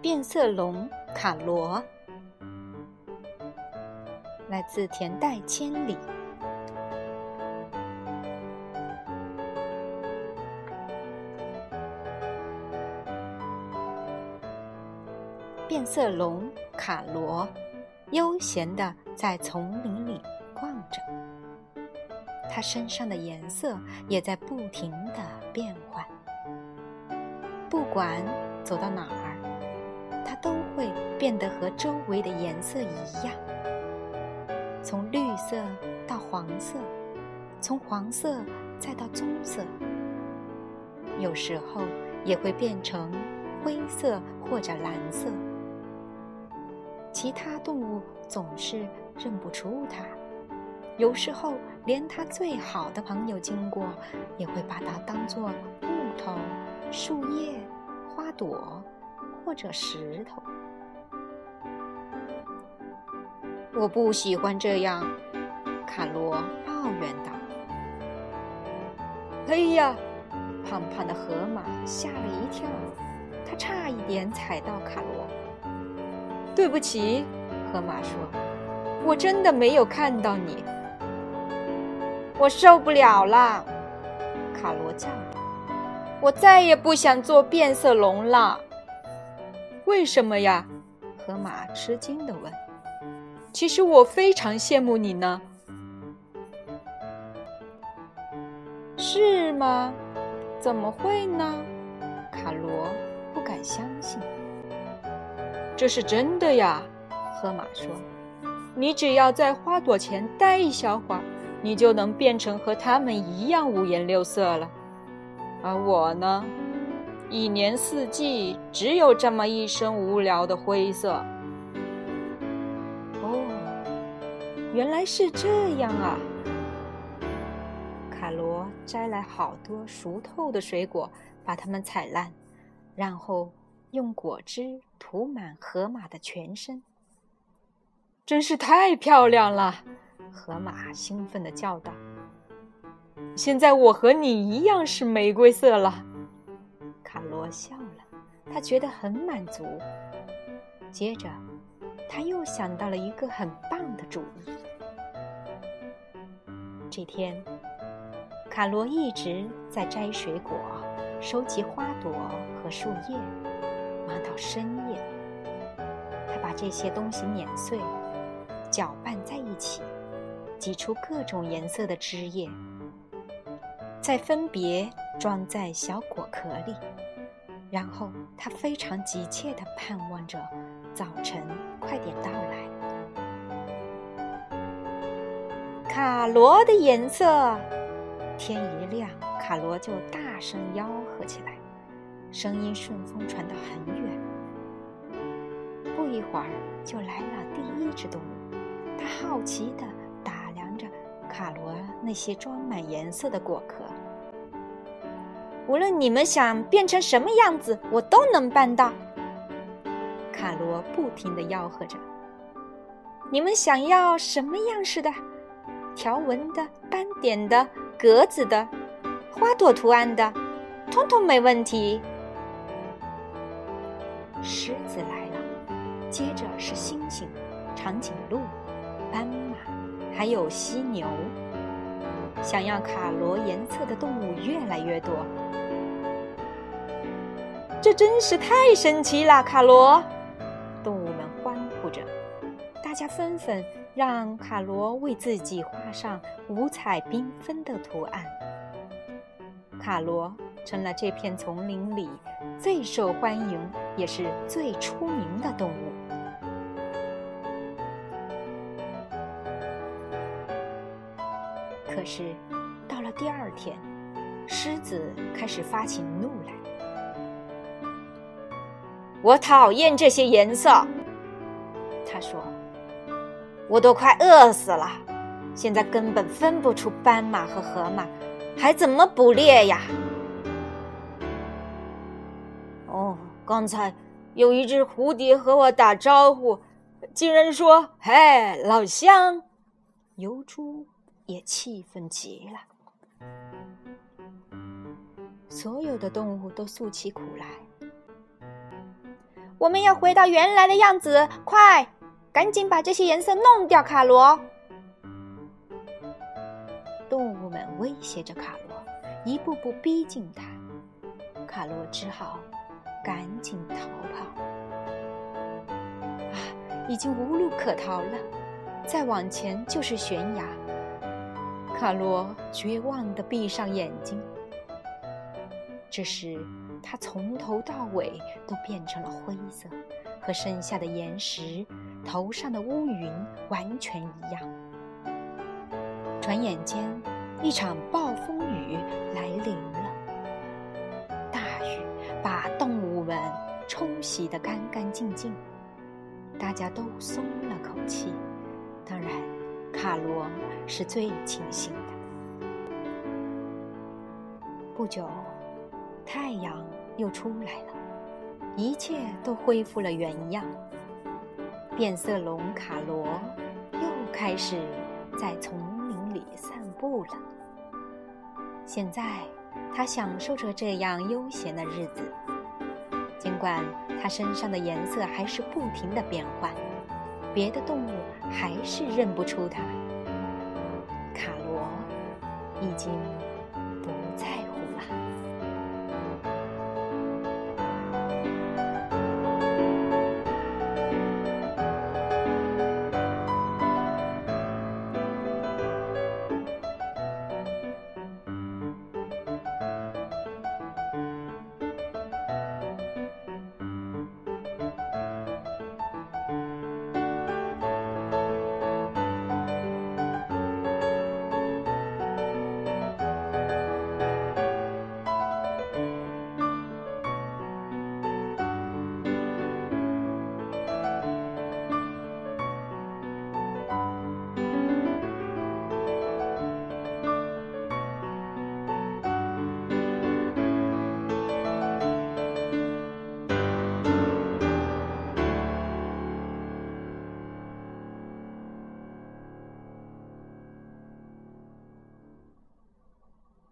变色龙卡罗，来自田代千里。变色龙卡罗悠闲地在丛林里逛着，它身上的颜色也在不停地变换。不管走到哪儿。它都会变得和周围的颜色一样，从绿色到黄色，从黄色再到棕色，有时候也会变成灰色或者蓝色。其他动物总是认不出它，有时候连它最好的朋友经过，也会把它当作木头、树叶、花朵。或者石头，我不喜欢这样。卡罗抱怨道：“哎呀！”胖胖的河马吓了一跳，它差一点踩到卡罗。对不起，河马说：“我真的没有看到你。”我受不了了，卡罗叫道：“我再也不想做变色龙了。”为什么呀？河马吃惊地问。“其实我非常羡慕你呢。”是吗？怎么会呢？卡罗不敢相信。“这是真的呀！”河马说，“你只要在花朵前待一小会儿，你就能变成和它们一样五颜六色了。而我呢？”一年四季只有这么一身无聊的灰色。哦，原来是这样啊！卡罗摘来好多熟透的水果，把它们踩烂，然后用果汁涂满河马的全身。真是太漂亮了！河马兴奋地叫道：“现在我和你一样是玫瑰色了。”卡罗笑了，他觉得很满足。接着，他又想到了一个很棒的主意。这天，卡罗一直在摘水果、收集花朵和树叶，忙到深夜。他把这些东西碾碎，搅拌在一起，挤出各种颜色的汁液，再分别装在小果壳里。然后他非常急切地盼望着早晨快点到来。卡罗的颜色，天一亮，卡罗就大声吆喝起来，声音顺风传到很远。不一会儿，就来了第一只动物，它好奇地打量着卡罗那些装满颜色的果壳。无论你们想变成什么样子，我都能办到。卡罗不停地吆喝着：“你们想要什么样式的？条纹的、斑点的、格子的、花朵图案的，通通没问题。”狮子来了，接着是猩猩、长颈鹿、斑马，还有犀牛。想要卡罗颜色的动物越来越多。这真是太神奇了，卡罗！动物们欢呼着，大家纷纷让卡罗为自己画上五彩缤纷的图案。卡罗成了这片丛林里最受欢迎也是最出名的动物。可是，到了第二天，狮子开始发起怒来。我讨厌这些颜色，他说：“我都快饿死了，现在根本分不出斑马和河马，还怎么捕猎呀？”刚才有一只蝴蝶和我打招呼，竟然说：“嘿，老乡！”油猪也气愤极了。所有的动物都诉起苦来。我们要回到原来的样子，快，赶紧把这些颜色弄掉，卡罗！动物们威胁着卡罗，一步步逼近他。卡罗只好赶紧逃跑。啊，已经无路可逃了，再往前就是悬崖。卡罗绝望地闭上眼睛。这时，他从头到尾都变成了灰色，和身下的岩石、头上的乌云完全一样。转眼间，一场暴风雨来临了。大雨把洞冲洗得干干净净，大家都松了口气。当然，卡罗是最庆幸的。不久。太阳又出来了，一切都恢复了原样。变色龙卡罗又开始在丛林里散步了。现在，他享受着这样悠闲的日子。尽管它身上的颜色还是不停的变换，别的动物还是认不出它。卡罗已经。